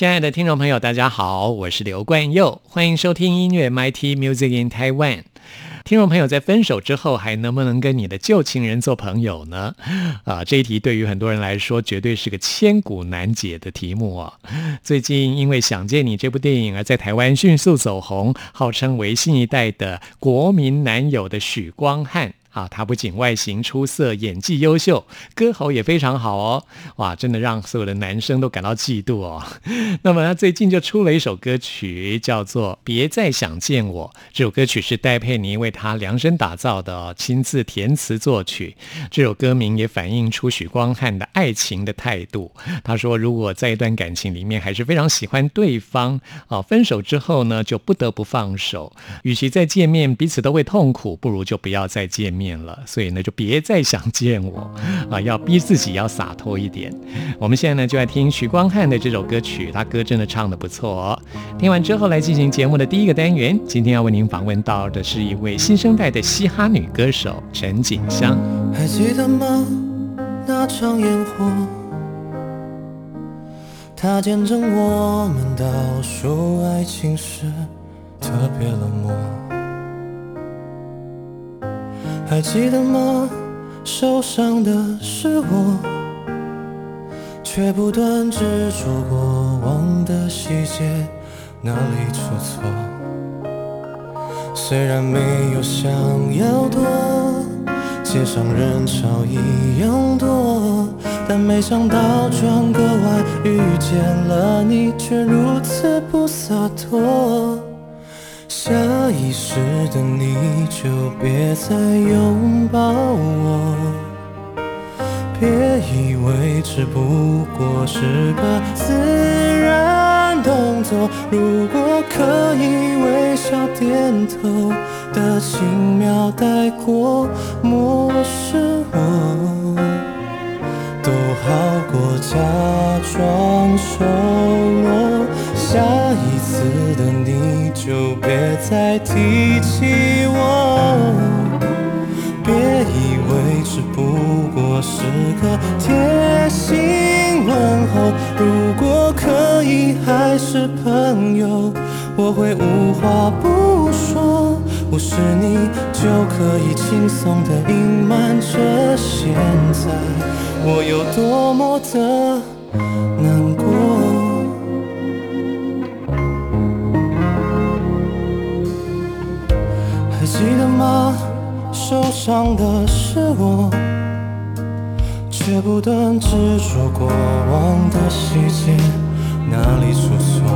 亲爱的听众朋友，大家好，我是刘冠佑，欢迎收听音乐 MIT Music in Taiwan。听众朋友，在分手之后还能不能跟你的旧情人做朋友呢？啊，这一题对于很多人来说，绝对是个千古难解的题目啊！最近因为《想见你》这部电影而在台湾迅速走红，号称为新一代的国民男友的许光汉。啊，他不仅外形出色，演技优秀，歌喉也非常好哦。哇，真的让所有的男生都感到嫉妒哦。那么他最近就出了一首歌曲，叫做《别再想见我》。这首歌曲是戴佩妮为他量身打造的哦，亲自填词作曲。这首歌名也反映出许光汉的爱情的态度。他说，如果在一段感情里面还是非常喜欢对方，啊，分手之后呢，就不得不放手。与其再见面彼此都会痛苦，不如就不要再见面。面了，所以呢，就别再想见我啊！要逼自己要洒脱一点。我们现在呢，就来听许光汉的这首歌曲，他歌真的唱的不错。听完之后，来进行节目的第一个单元。今天要为您访问到的是一位新生代的嘻哈女歌手陈锦香。还记得吗？那场烟火，它见证我们倒数爱情时特别冷漠。还记得吗？受伤的是我，却不断执着过往的细节，哪里出错？虽然没有想要躲，街上人潮一样多，但没想到转个弯遇见了你，却如此不洒脱。下意识的你就别再拥抱我，别以为只不过是个自然动作。如果可以微笑点头的轻描带过，漠视我，都好过假装熟络。下一次的你就别再提起我，别以为只不过是个贴心问候。如果可以还是朋友，我会无话不说。不是你就可以轻松地隐瞒着现在我有多么的受伤的是我，却不断执着过往的细节，哪里出错？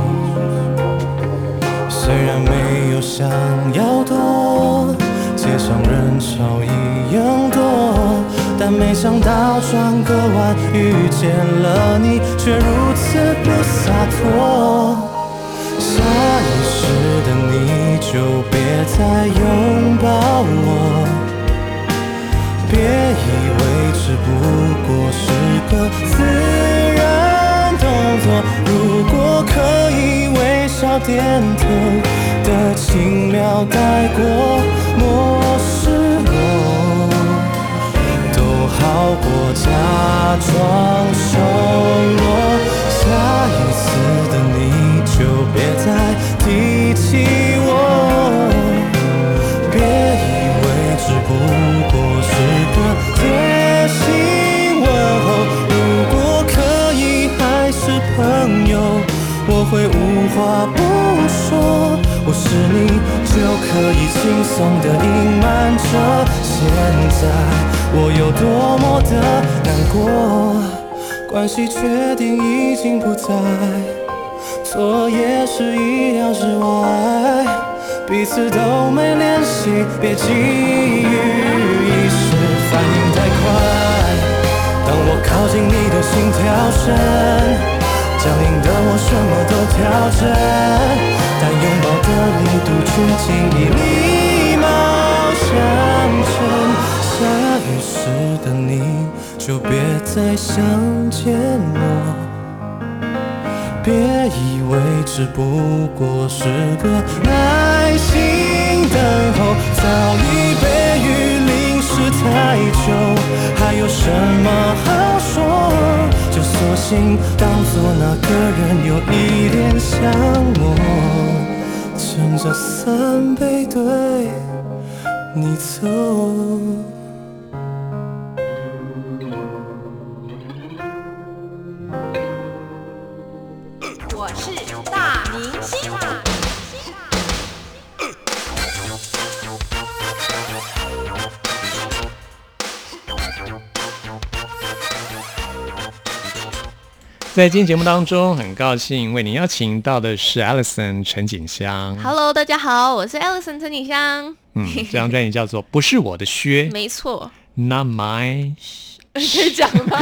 虽然没有想要躲，街上人潮一样多，但没想到转个弯遇见了你，却如此不洒脱。下意识的你就别再拥抱我，别以为只不过是个自然动作。如果可以微笑点头的轻描带过，漠视我，都好过假装熟络。下一次的你就别再提起话不说。我是你就可以轻松的隐瞒着现在我有多么的难过。关系确定已经不在。错也是意料之外，彼此都没联系，别急于一时反应太快。当我靠近你的心跳声，僵硬的我什么都调整，但拥抱的力度却轻易礼貌相称。下雨时的你就别再想见我。别以为只不过是个耐心等候，早已被雨淋湿太久，还有什？心当作那个人有一点像我，撑着伞背对你走。在今天节目当中，很高兴为您邀请到的是 Alison 陈景香。Hello，大家好，我是 Alison 陈景香。嗯，这张专辑叫做《不是我的靴》，没错，Not my。可以讲吗？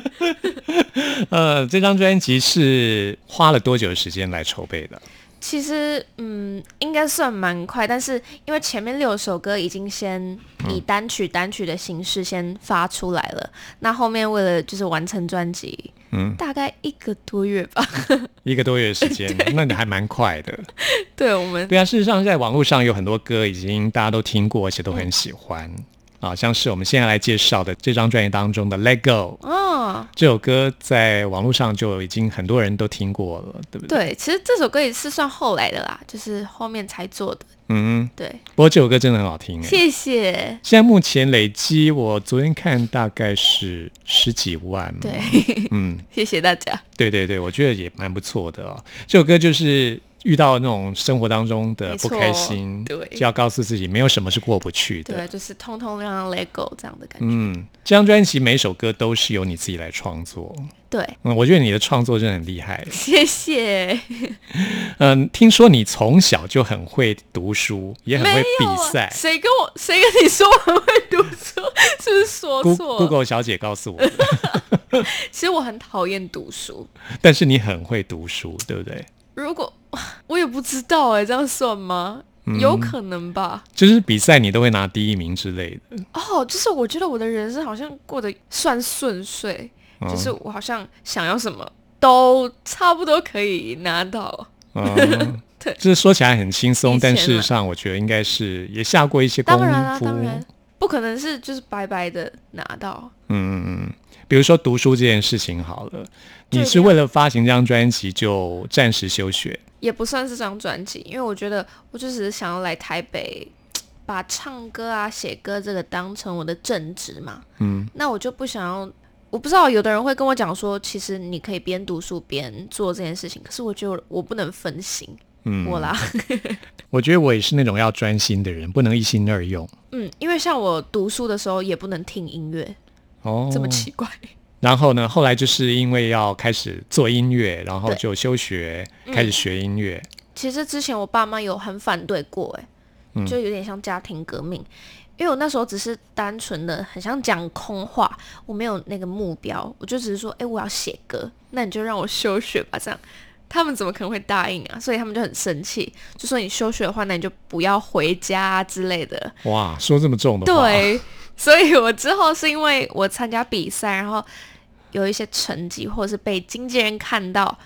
呃，这张专辑是花了多久的时间来筹备的？其实，嗯，应该算蛮快，但是因为前面六首歌已经先以单曲单曲的形式先发出来了，那后面为了就是完成专辑，嗯，大概一个多月吧，一个多月时间，那你还蛮快的。对，我们对啊，事实上在网络上有很多歌已经大家都听过，而且都很喜欢。啊，像是我们现在来介绍的这张专辑当中的《Let Go》哦，这首歌在网络上就已经很多人都听过了，对不对？对，其实这首歌也是算后来的啦，就是后面才做的。嗯，对。不过这首歌真的很好听，谢谢。现在目前累积，我昨天看大概是十几万。对，嗯，谢谢大家。对对对，我觉得也蛮不错的哦。这首歌就是。遇到那种生活当中的不开心，对，就要告诉自己没有什么是过不去的，对，就是通通让 let go 这样的感觉。嗯，这张专辑每首歌都是由你自己来创作，对，嗯，我觉得你的创作真的很厉害，谢谢。嗯，听说你从小就很会读书，也很会比赛，谁跟我谁跟你说我很会读书？是不是说错？Google 小姐告诉我，其实我很讨厌读书，但是你很会读书，对不对？如果 我也不知道哎，这样算吗？有可能吧。就是比赛你都会拿第一名之类的。哦，就是我觉得我的人生好像过得算顺遂，就是我好像想要什么都差不多可以拿到。对，就是说起来很轻松，但事实上我觉得应该是也下过一些功夫。当然啊，当然不可能是就是白白的拿到。嗯嗯嗯。比如说读书这件事情好了，你是为了发行这张专辑就暂时休学？也不算是张专辑，因为我觉得我就只是想要来台北，把唱歌啊、写歌这个当成我的正职嘛。嗯，那我就不想要。我不知道有的人会跟我讲说，其实你可以边读书边做这件事情，可是我觉得我不能分心。嗯，我啦。我觉得我也是那种要专心的人，不能一心二用。嗯，因为像我读书的时候也不能听音乐。哦，这么奇怪。然后呢，后来就是因为要开始做音乐，然后就休学，开始学音乐。其实之前我爸妈有很反对过，哎，就有点像家庭革命。因为我那时候只是单纯的很想讲空话，我没有那个目标，我就只是说，哎，我要写歌，那你就让我休学吧。这样，他们怎么可能会答应啊？所以他们就很生气，就说你休学的话，那你就不要回家之类的。哇，说这么重的话。对。所以我之后是因为我参加比赛，然后有一些成绩，或者是被经纪人看到，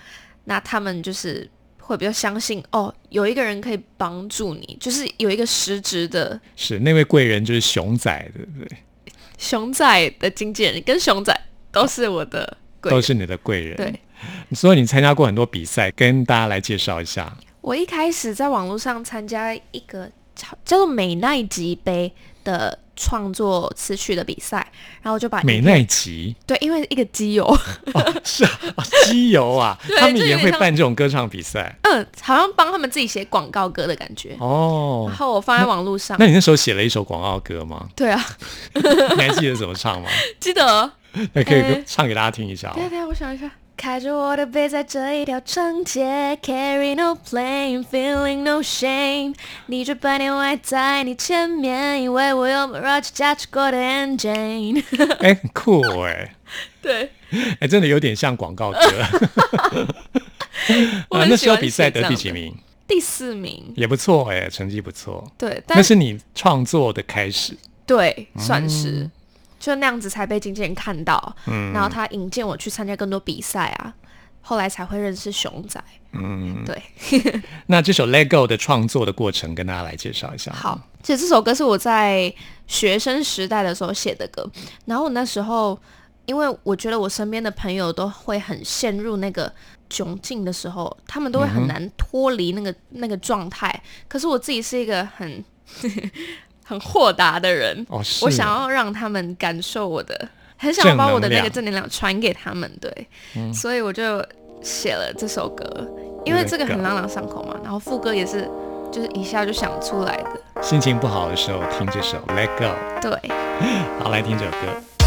那他们就是会比较相信哦，有一个人可以帮助你，就是有一个实质的。是那位贵人就是熊仔，对不对？熊仔的经纪人跟熊仔都是我的贵，都是你的贵人。对，所以你参加过很多比赛，跟大家来介绍一下。我一开始在网络上参加一个叫叫做美奈吉杯的。创作词曲的比赛，然后就把美奈吉对，因为一个机油是啊，机油啊，他们也会办这种歌唱比赛。嗯，好像帮他们自己写广告歌的感觉哦。然后我放在网络上。那你那时候写了一首广告歌吗？对啊，你还记得怎么唱吗？记得，那可以唱给大家听一下。对对，我想一下。开着我的背，在这一条长街，carry no plane，feeling no shame。你这百年外在你前面，以为我有 Mirage 加持过的 engine。哎，很酷哎，对，哎，真的有点像广告歌。啊，我那时候比赛得第几名？第四名。也不错哎，成绩不错。对，但那是你创作的开始。对，算是、就那样子才被经纪人看到，嗯然后他引荐我去参加更多比赛啊，后来才会认识熊仔。嗯，对，那这首《Let Go》的创作的过程，跟大家来介绍一下。好，其实这首歌是我在学生时代的时候写的歌，然后我那时候，因为我觉得我身边的朋友都会很陷入那个窘境的时候，他们都会很难脱离那个、那个状态，可是我自己是一个很很豁达的人，哦，是我想要让他们感受我的，很想要把我的那个正正能量传给他们，对，所以我就写了这首歌，因为这个很朗朗上口嘛，然后副歌也是就是一下就想出来的，心情不好的时候听这首《Let Go》。对。好，来听这首歌。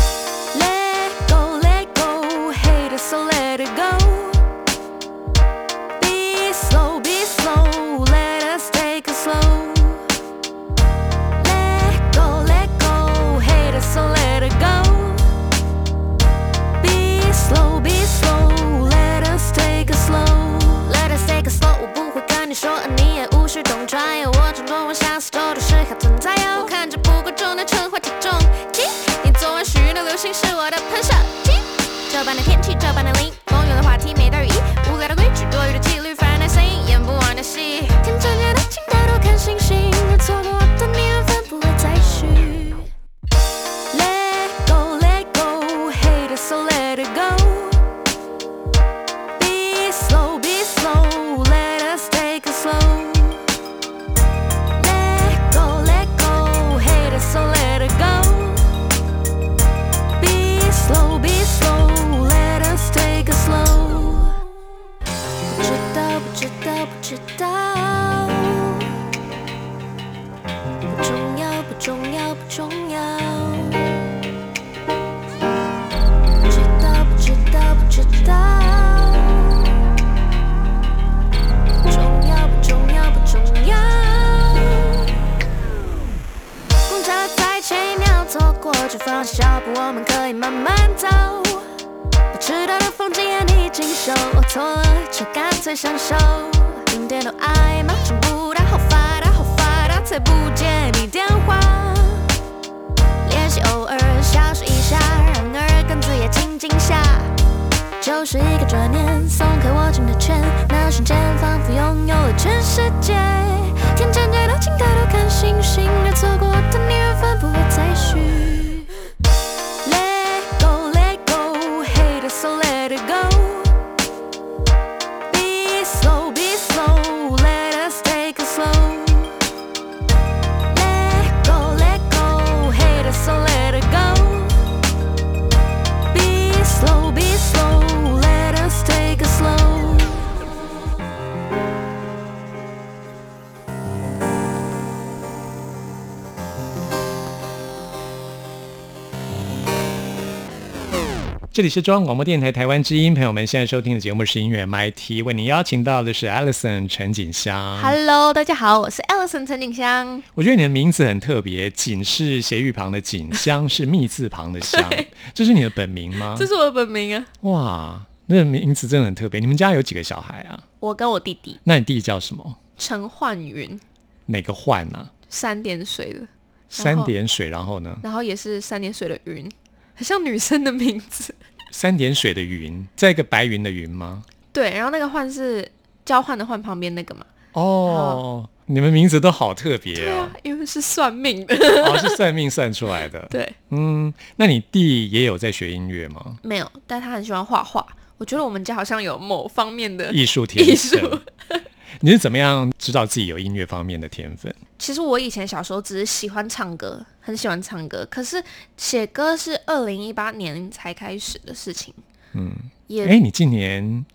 也你经受，我错了就干脆享受。零点都爱吗？听不到，好发达，好发达，才不接你电话。练习偶尔消失一下，让耳根子也静静下。就是一个转念，松开握紧的拳，那瞬间仿佛拥有了全世界。天真夜的请抬头看星星，而错过的你缘分不会再续。这里是中央广播电台台湾之音，朋友们现在收听的节目是音乐 MIT，为您邀请到的是 Alison 陈景香。Hello，大家好，我是 Alison 陈景香。我觉得你的名字很特别，锦是斜玉旁的锦，香是密字旁的香，这是你的本名吗？这是我的本名啊。哇，那个名字真的很特别。你们家有几个小孩啊？我跟我弟弟那你弟弟叫什么？陈焕云，哪个焕呢、三点水的，三点水，然后呢？然后也是三点水的云，很像女生的名字。三点水的云，在一个白云的云吗？对，然后那个换是交换的换旁边那个嘛。哦，你们名字都好特别啊，，因为是算命的。哦，是算命算出来的。对，嗯，那你弟也有在学音乐吗？没有，但他很喜欢画画。我觉得我们家好像有某方面的艺术天艺术分。你是怎么样知道自己有音乐方面的天分？其实我以前小时候只是喜欢唱歌，很喜欢唱歌。可是写歌是二零一八年才开始的事情，嗯，也哎，你今年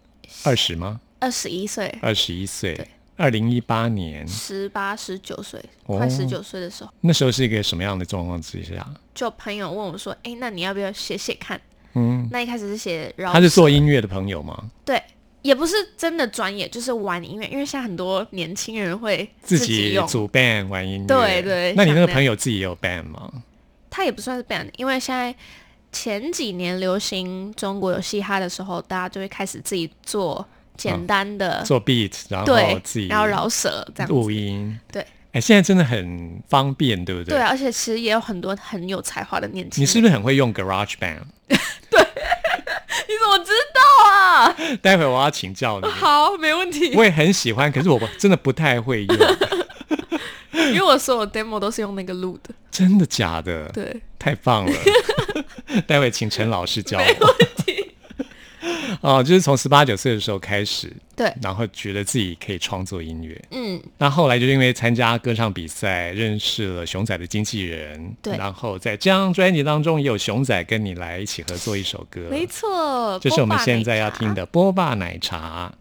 二十吗？二十一岁，二十一岁对，二零一八年，十八十九岁，哦快十九岁的时候，那时候是一个什么样的状况之下？就朋友问我说：“哎，那你要不要写写看？”嗯，那一开始是写饶舌，他是做音乐的朋友吗？对，也不是真的专业，就是玩音乐。因为现在很多年轻人会自己组 band 玩音乐，对对。那你那个朋友自己也有 band 吗？他也不算是 band，因为现在前几年流行中国有嘻哈的时候，大家就会开始自己做简单的做 beat，然后自己然后饶舌这样录音，对。哎，现在真的很方便，对不对？对，而且其实也有很多很有才华的年轻人。你是不是很会用 Garage Band？对，你怎么知道啊？待会我要请教你。好，没问题。我也很喜欢，可是我真的不太会用。因为我所有 demo 都是用那个录的。真的假的？对，太棒了。待会请陈老师教我。哦，就是从十八九岁的时候开始，对，然后觉得自己可以创作音乐，嗯，那后来就因为参加歌唱比赛，认识了熊仔的经纪人，对，然后在这张专辑当中也有熊仔跟你来一起合作一首歌，没错，就是我们现在要听的《波霸奶茶》。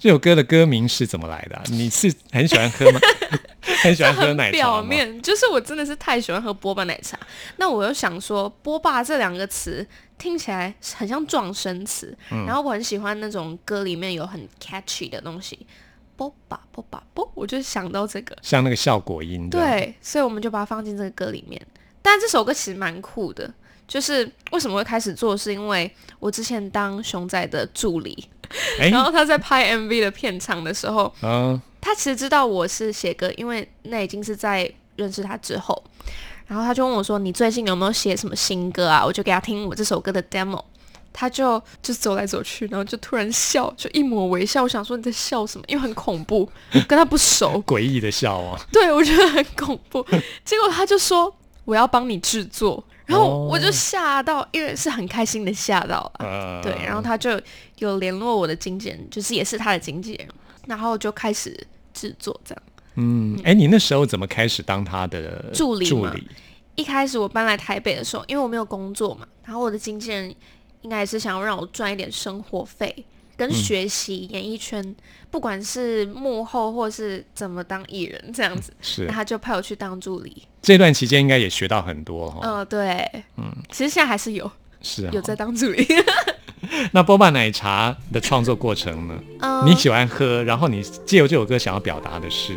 这首歌的歌名是怎么来的？你是很喜欢喝吗？很喜欢喝奶茶表面就是我真的是太喜欢喝波霸奶茶。那我又想说，波霸这两个词听起来很像撞声词，然后我很喜欢那种歌里面有很 catchy 的东西，啵吧啵吧啵，我就想到这个，像那个效果音。对，所以我们就把它放进这个歌里面。但这首歌其实蛮酷的，就是为什么会开始做，是因为我之前当熊仔的助理。然后他在拍 MV 的片场的时候，嗯，他其实知道我是写歌，因为那已经是在认识他之后，然后他就问我说：“你最近有没有写什么新歌啊？”我就给他听我这首歌的 demo，他就就走来走去，然后就突然笑，就一抹微笑。我想说你在笑什么？因为很恐怖，跟他不熟，诡异的笑啊。对，我觉得很恐怖。结果他就说：“我要帮你制作。”然后我就吓到，因为是很开心的吓到啊。对，然后他就有联络我的经纪人，就是也是他的经纪人，然后就开始制作这样。嗯，哎，你那时候怎么开始当他的助理？助理。一开始我搬来台北的时候，因为我没有工作嘛，然后我的经纪人应该也是想要让我赚一点生活费。跟学习演艺圈，不管是幕后或是怎么当艺人这样子，是，他就派我去当助理。这段期间应该也学到很多哈。嗯，对，嗯，其实现在还是有，是有在当助理。那波霸奶茶的创作过程呢？你喜欢喝，然后你借由这首歌想要表达的是？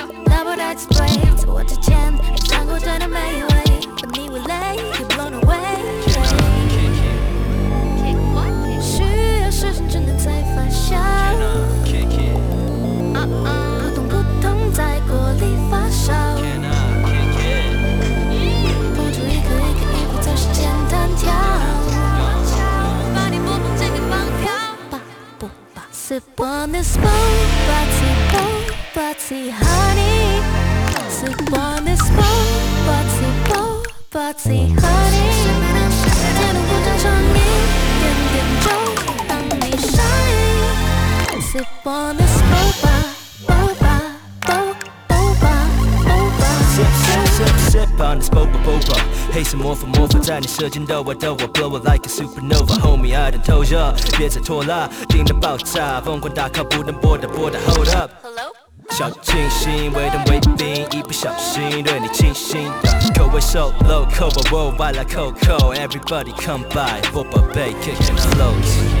double that spray 我之前想过真的没味，把你味蕾给 blown away。需要时间真的在发酵，扑通扑通在锅里发烧，碰出一颗一颗一颗在时间弹跳，把你波动这个放飘，把不把 sip on 魔法魔法在你舌尖的我的我 blow it like a supernova Homie I done told ya 别再拖拉定能爆炸疯狂打 call 不能拨打拨打 Hold up Hello 小清新，微甜微冰，一不小心对你倾心。口味 so low，口味 worldwide like Coco。Everybody come by，我宝贝 kicking flows。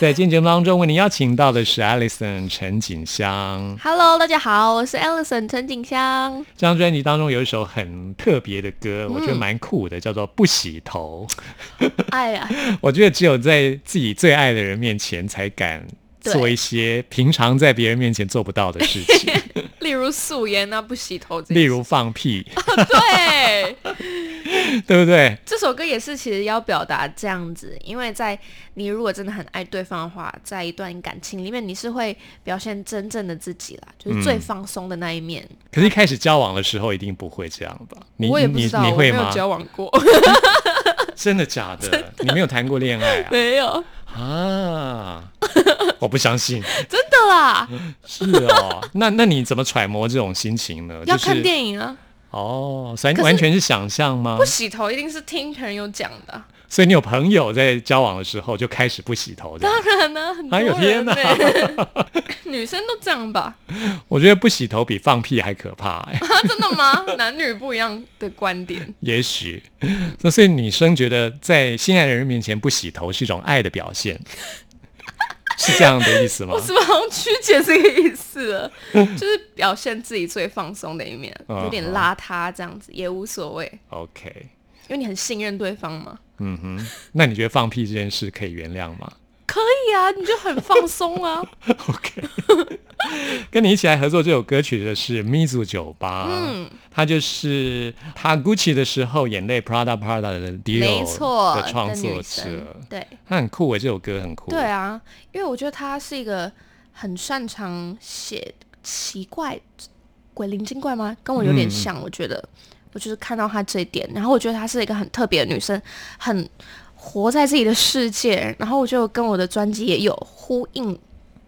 在今天节目当中，为您邀请到的是 Alison 陈景香。Hello，大家好，我是 Alison 陈景香。这张专辑当中有一首很特别的歌，我觉得蛮酷的，叫做《不洗头》。哎呀，我觉得只有在自己最爱的人面前才敢做一些平常在别人面前做不到的事情，例如素颜啊，不洗头例如放屁，对，对不对？这首歌也是其实要表达这样子，因为在你如果真的很爱对方的话，在一段感情里面，你是会表现真正的自己啦，就是最放松的那一面。可是，一开始交往的时候一定不会这样吧？我也不知道，我没有你会吗？交往过，真的假的？你没有谈过恋爱啊？没有，啊，我不相信。真的啦，是哦，那那你怎么揣摩这种心情呢？要看电影啊，哦，所以完全是想象吗不？洗头一定是听朋友讲的啊，所以你有朋友在交往的时候就开始不洗头的？当然呢，很多哎呦天哪 女生都这样吧？我觉得不洗头比放屁还可怕真的吗？男女不一样的观点。也许，那所以女生觉得在心爱的人面前不洗头是一种爱的表现，是这样的意思吗我？是不是好像曲解这个意思了？就是表现自己最放松的一面，嗯有点邋遢这样子也无所谓，OK，因为你很信任对方嘛。嗯哼，那你觉得放屁这件事可以原谅吗可以啊，你就很放松啊。OK，跟你一起来合作这首歌曲的是 Mizu 酒吧，嗯，他就是他 Gucci 的时候眼泪 Prada Prada 的 Dio 没错，的创作者，对他很酷诶，这首歌很酷。对啊，因为我觉得他是一个很擅长写奇怪、鬼灵精怪吗？跟我有点嗯像，我觉得。我就是看到她这一点，然后我觉得她是一个很特别的女生，很活在自己的世界，然后我就跟我的专辑也有呼应，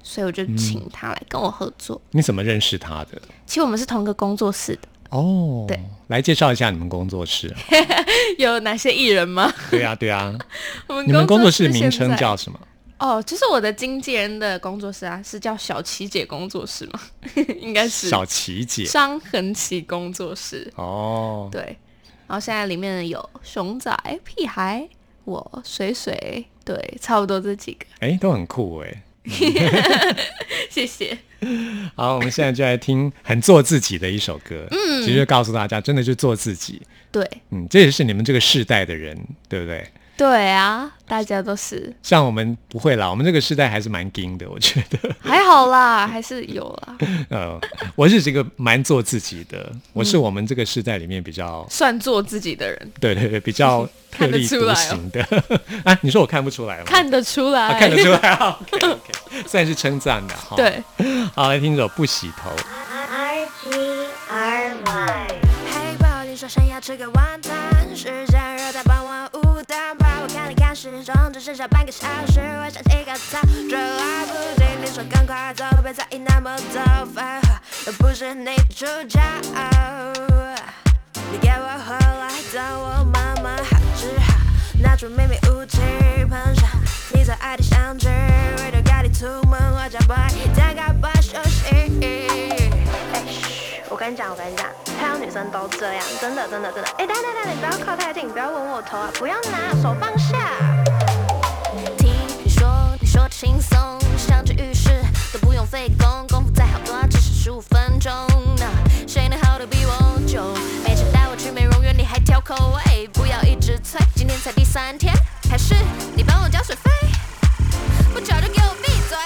所以我就请他来跟我合作。你怎么认识他的？其实我们是同一个工作室的，哦，对，来介绍一下你们工作室。有哪些艺人吗？对啊，对啊，我们你们工作室室名称叫什么？哦，就是我的经纪人的工作室啊，是叫小琪姐工作室吗？应该是小琪姐。张恒琪工作室。哦，对，然后现在里面有熊仔、屁孩、我、水水，对，差不多这几个。哎，都很酷哎。谢谢。好，我们现在就来听很做自己的一首歌。嗯，其实告诉大家，真的就做自己。对，嗯，这也是你们这个世代的人，对不对？对啊，大家都是像我们不会啦，我们这个时代还是蛮硬的，我觉得。还好啦，还是有啦，呃，我是这个蛮做自己的，我嗯是我们这个时代里面比较，算做自己的人，对对对，比较特 看得立独行的。啊，你说我看不出来吗？看得出来，啊，看得出来啊。OK OK，算是称赞的哈。，对，好，来听这首《不洗头》。R G R Y。嘿，宝，你说想要吃个晚餐，时间热在傍晚五点半，时钟，只剩下半个小时，我想起个餐，这来不及，你说赶快走，别在意那么多废话，又不是你主角。你给我回来，等我慢慢好治好，拿出秘密武器喷上，你最爱的相机，为了赶你出门，我将不打开不休息。哎，嘘！我跟你讲，我跟你讲，太阳女生都这样，真的，真的，真的。哎，等等等等，你不要靠太近，不要吻我头啊！不要拿手放下。听你说，你说轻松，像去浴室都不用费功，功夫再好多，只是十五分钟。那谁能耗得比我久？每次带我去美容院，你还挑口味，不要一直催，今天才第三天，还是你帮我交水费？不吵就给我闭嘴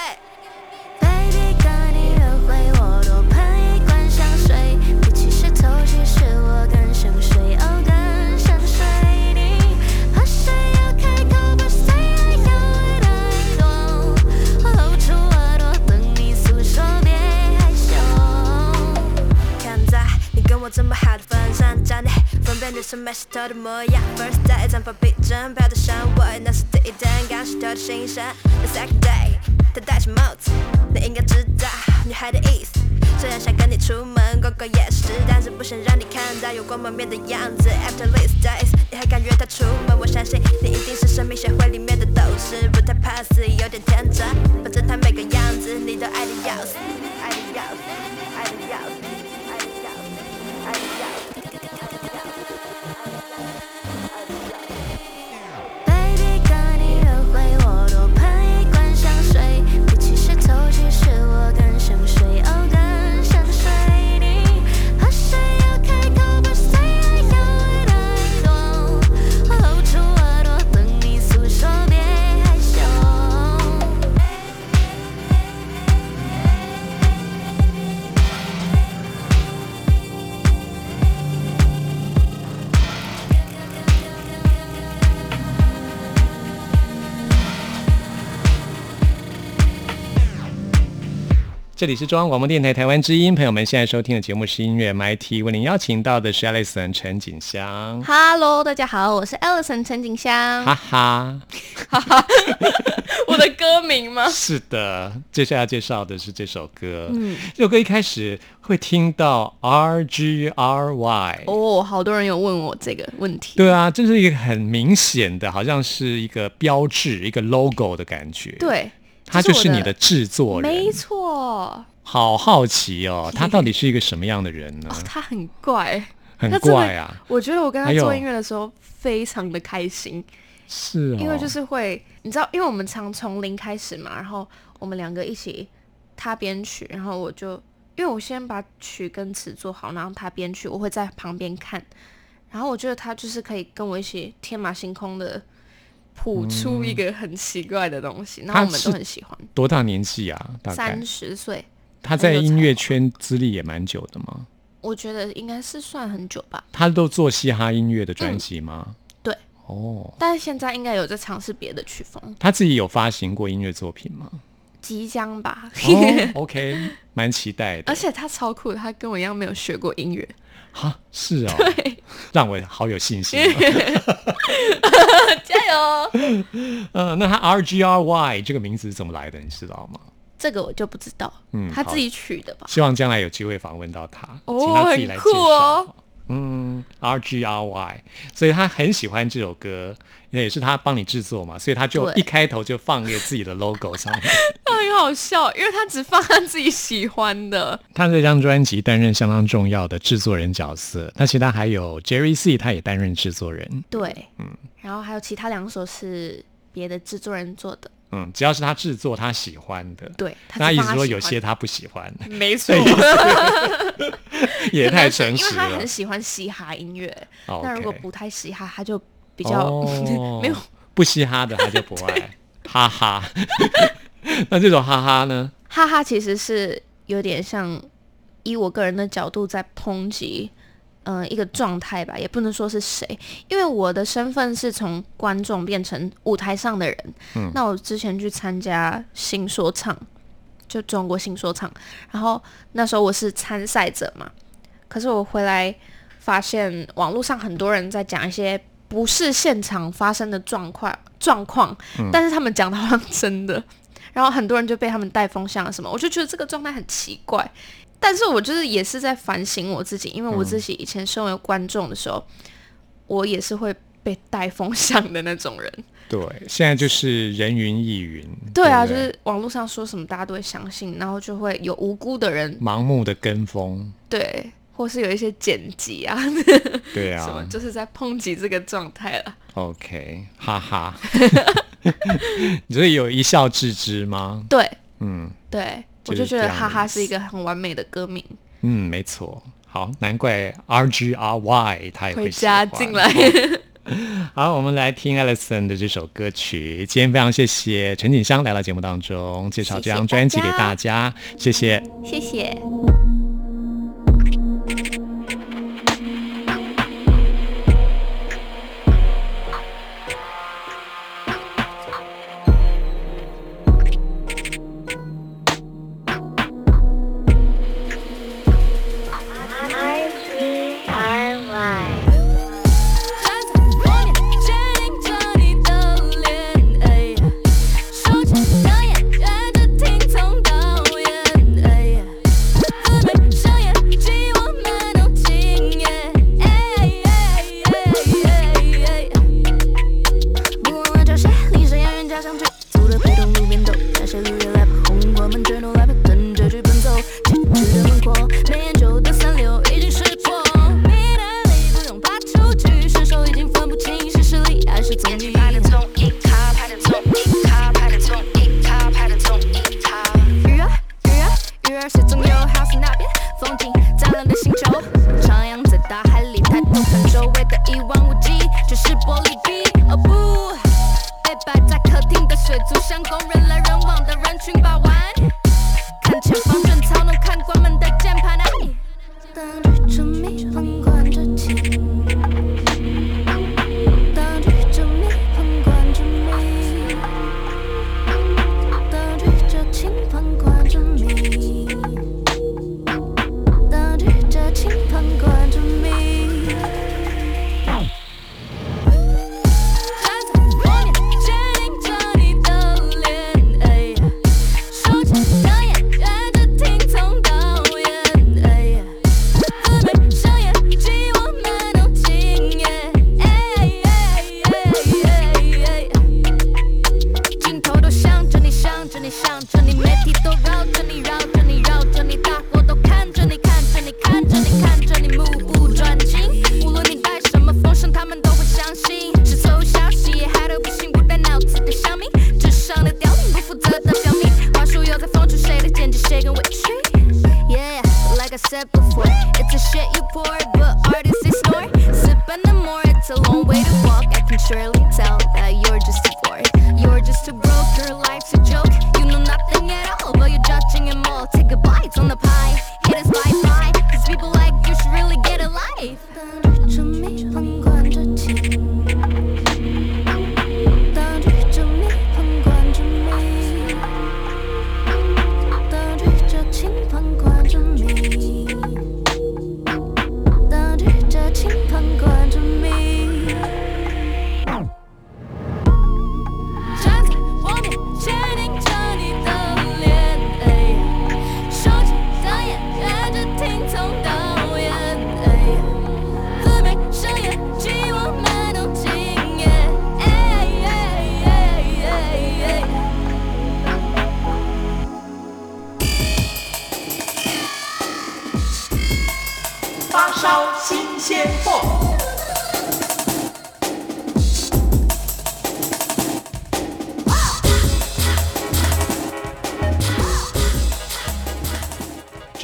辨女生美石头的模样。First day，zan 破壁针，飘得像我，那是第一天，刚石头的新生。The second day，他戴着帽子，你应该知道女孩的意思。虽然想跟你出门逛逛夜市，但是不想让你看到有光满面的样子。After these days，你还敢约他出门？我相信你一定是生命协会里面的斗士，不太怕死，有点天真。反正他每个样子你都爱的要死，爱的要死，爱的这里是中央广播电台台湾之音，朋友们现在收听的节目是音乐 MIT，为您邀请到的是 Alison 陈景香，Hello，大家好，我是 Ellison 陈景香。哈哈，我的歌名吗？是的，接下来介绍的是这首歌，嗯，这首歌一开始会听到 R G R Y，哦，好多人有问我这个问题。对啊，这是一个很明显的，好像是一个标志、一个 logo 的感觉，，对，他就是你的。制作人，没错。好好奇哦，他到底是一个什么样的人呢？哦，他很怪，很他真的怪啊，我觉得我跟他做音乐的时候非常的开心，是哦，因为就是会，你知道，因为我们常从零开始嘛，然后我们两个一起他编曲，然后我就因为我先把曲跟词做好，然后他编曲，我会在旁边看，然后我觉得他就是可以跟我一起天马行空的谱出一个很奇怪的东西，然后我们都很喜欢。多大年纪啊？大概三十岁，他在音乐圈资历也蛮久的吗？我觉得应该是算很久吧，他都做嘻哈音乐的专辑吗？对。哦，但是现在应该有在尝试别的曲风，他自己有发行过音乐作品吗？即将吧。哦，OK，蛮期待的而。且他超酷的，他跟我一样没有学过音乐，哈，是哦，让我好有信心哦。加油！嗯，那他 R G R Y 这个名字是怎么来的？你知道吗？这个我就不知道，嗯他自己取的吧？希望将来有机会访问到他，哦请他自己来介绍。很酷哦嗯，R G R Y，所以他很喜欢这首歌，那也是他帮你制作嘛，所以他就一开头就放一个自己的 logo 上面。好笑，因为他只放他自己喜欢的。他这张专辑担任相当重要的制作人角色，那其他还有 Jerry C，他也担任制作人。对，嗯，然后还有其他两首是别的制作人做的，嗯，只要是他制作他喜欢的，对，他那意思说有些他不喜欢，没错，也太诚实了。因为他很。喜欢嘻哈音乐，哦那如果不太嘻哈，他就比较、哦。没有。不嘻哈的他就不爱，哈哈。那这种哈哈呢？哈哈，其实是有点像以我个人的角度在抨击，嗯、一个状态吧，也不能说是谁，因为我的身份是从观众变成舞台上的人。嗯那我之前去参加新说唱，就中国新说唱，然后那时候我是参赛者嘛，可是我回来发现网络上很多人在讲一些不是现场发生的状况状况，但是他们讲的好像真的。然后很多人就被他们带风向了什么，我就觉得这个状态很奇怪。但是我就是也是在反省我自己，因为我自己以前身为观众的时候，我也是会被带风向的那种人。对，现在就是人云亦云。对啊，不就是网络上说什么大家都会相信，然后就会有无辜的人盲目的跟风。对，或是有一些剪辑啊对啊什么，啊就是在抨击这个状态了。，OK，哈哈。所以有一笑置之吗？对嗯对，我就觉得哈哈是一个很完美的歌名，嗯，没错。好，难怪 R G R Y 他也会加进来。好，我们来听 Alison 的这首歌曲。今天非常谢谢陈景香来到节目当中，介绍这张专辑给大家，谢谢。谢谢。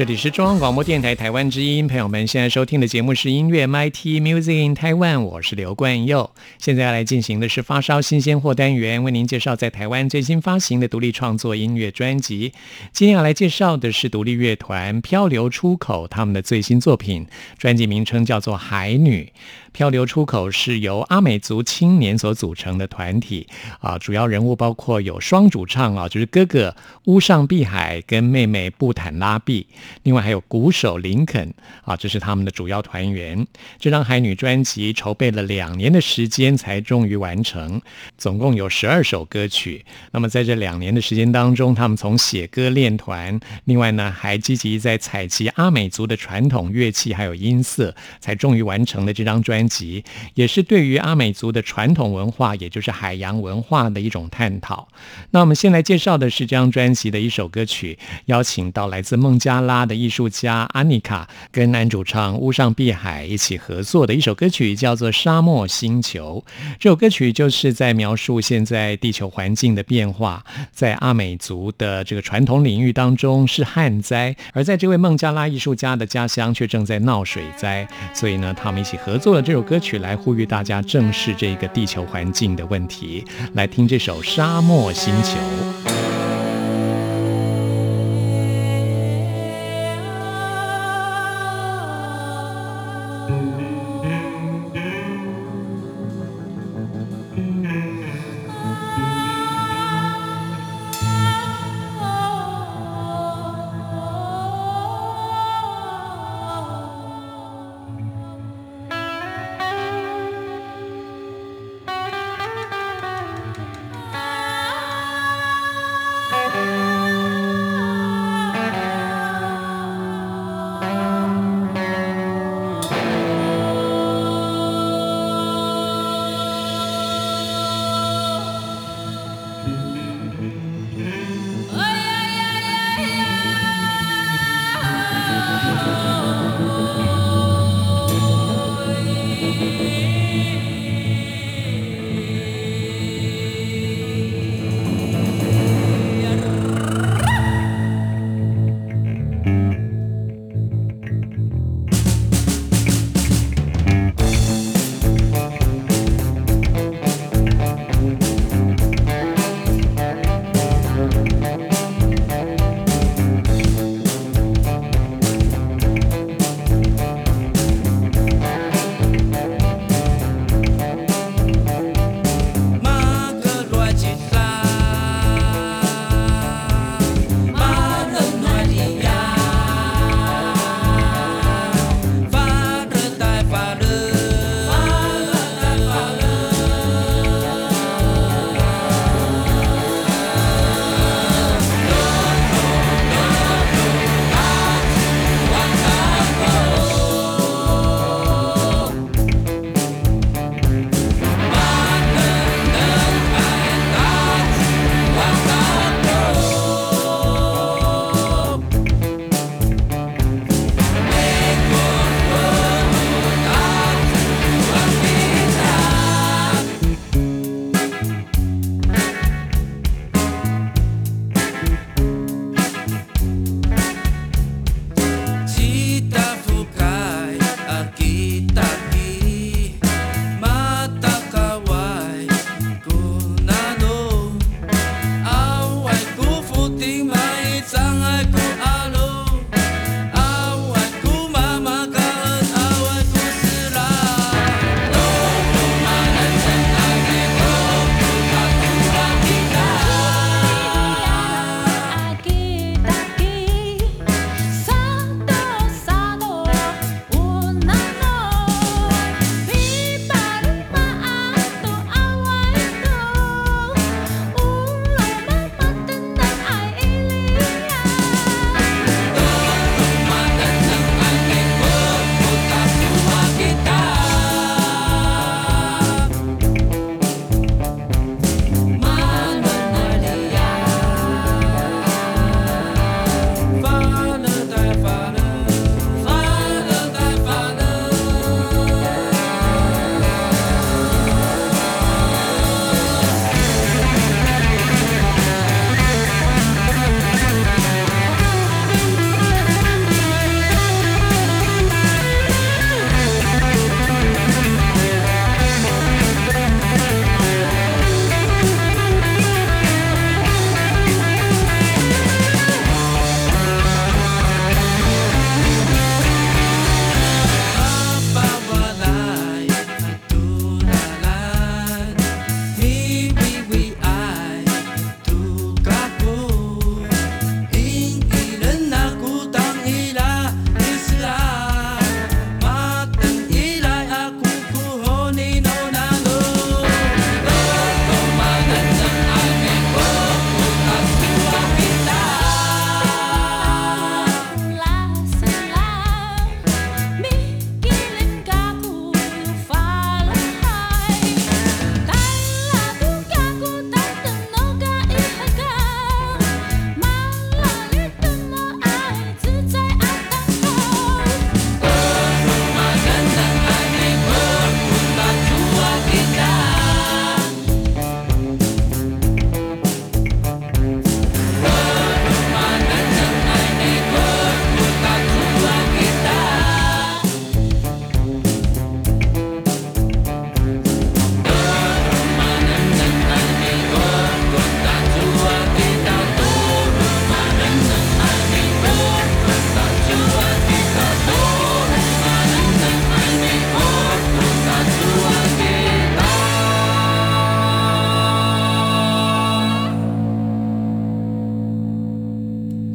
这里是中央广播电台台湾之音，朋友们现在收听的节目是音乐 MIT Music in Taiwan，我是刘冠佑。现在要来进行的是发烧新鲜货单元，为您介绍在台湾最新发行的独立创作音乐专辑。今天要来介绍的是独立乐团漂流出口他们的最新作品，专辑名称叫做《海女》。漂流出口是由阿美族青年所组成的团体啊，主要人物包括有双主唱啊，就是哥哥乌上碧海跟妹妹布坦拉碧，另外还有鼓手林肯啊，这是他们的主要团员。这张海女专辑筹备了两年的时间才终于完成，总共有十二首歌曲。那么在这两年的时间当中，他们从写歌练团，另外呢还积极在采集阿美族的传统乐器还有音色，才终于完成了这张专专辑，也是对于阿美族的传统文化，也就是海洋文化的一种探讨。那我们先来介绍的是这张专辑的一首歌曲，邀请到来自孟加拉的艺术家安妮卡跟男主唱乌上碧海一起合作的一首歌曲，叫做《沙漠星球》。这首歌曲就是在描述现在地球环境的变化，在阿美族的这个传统领域当中是旱灾，而在这位孟加拉艺术家的家乡却正在闹水灾，所以呢，他们一起合作了这首歌曲来呼吁大家正视这个地球环境的问题。来听这首《沙漠星球》。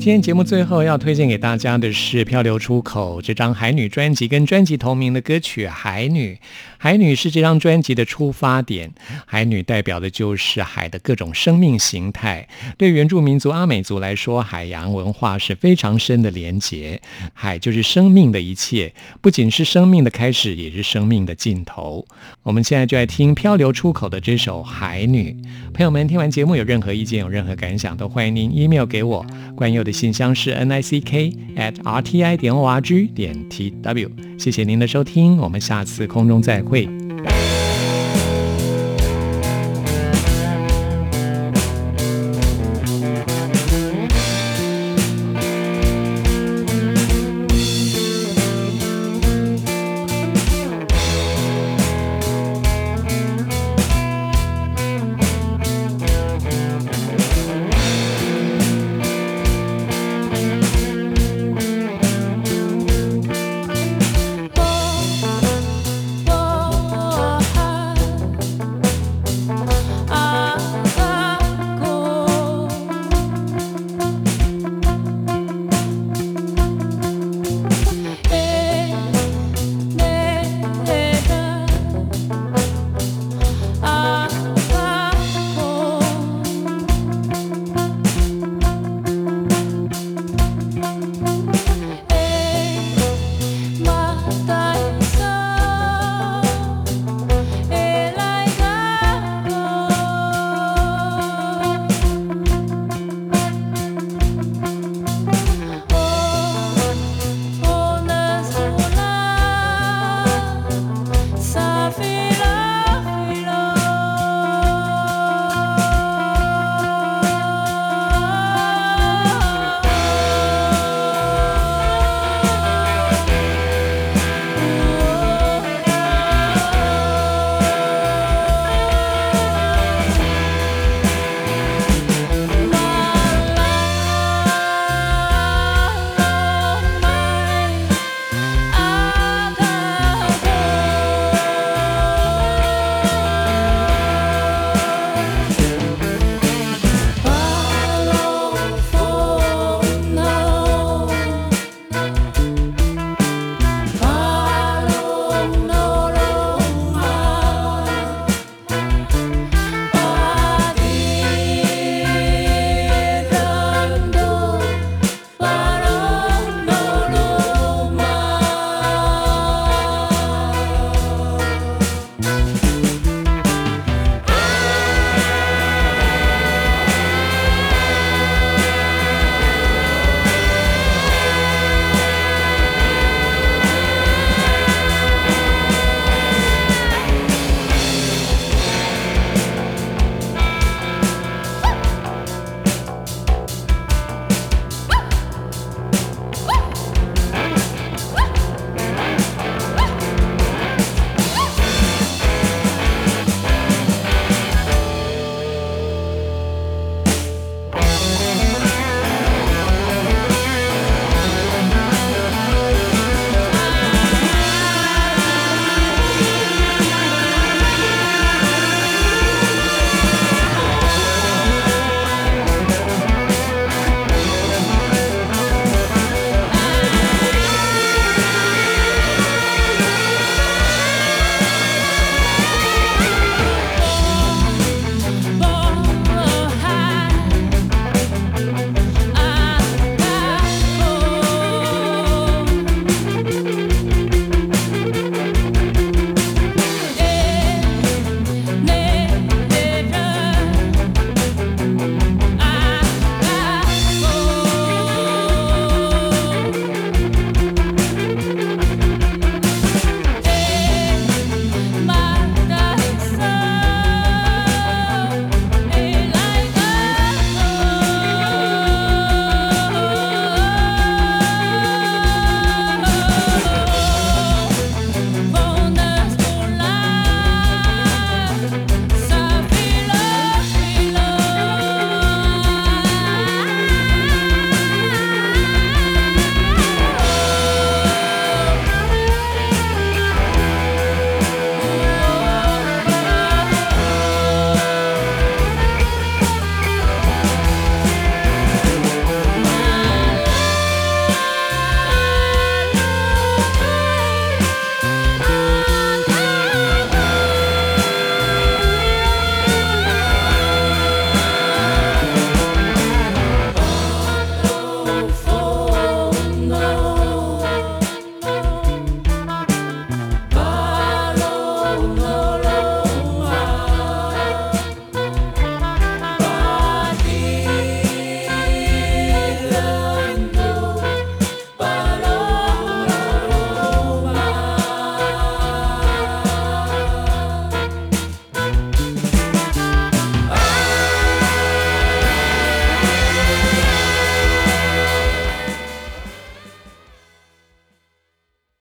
今天节目最后要推荐给大家的是《漂流出口》这张海女专辑跟专辑同名的歌曲《海女》。海女是这张专辑的出发点，海女代表的就是海的各种生命形态。对原住民族阿美族来说，海洋文化是非常深的连结。海就是生命的一切，不仅是生命的开始，也是生命的尽头。我们现在就来听《漂流出口》的这首《海女》。朋友们，听完节目有任何意见、有任何感想，都欢迎您 email 给我。关佑的信箱是 n i c k at r t i 点 o r g 点 t w。谢谢您的收听，我们下次空中再会。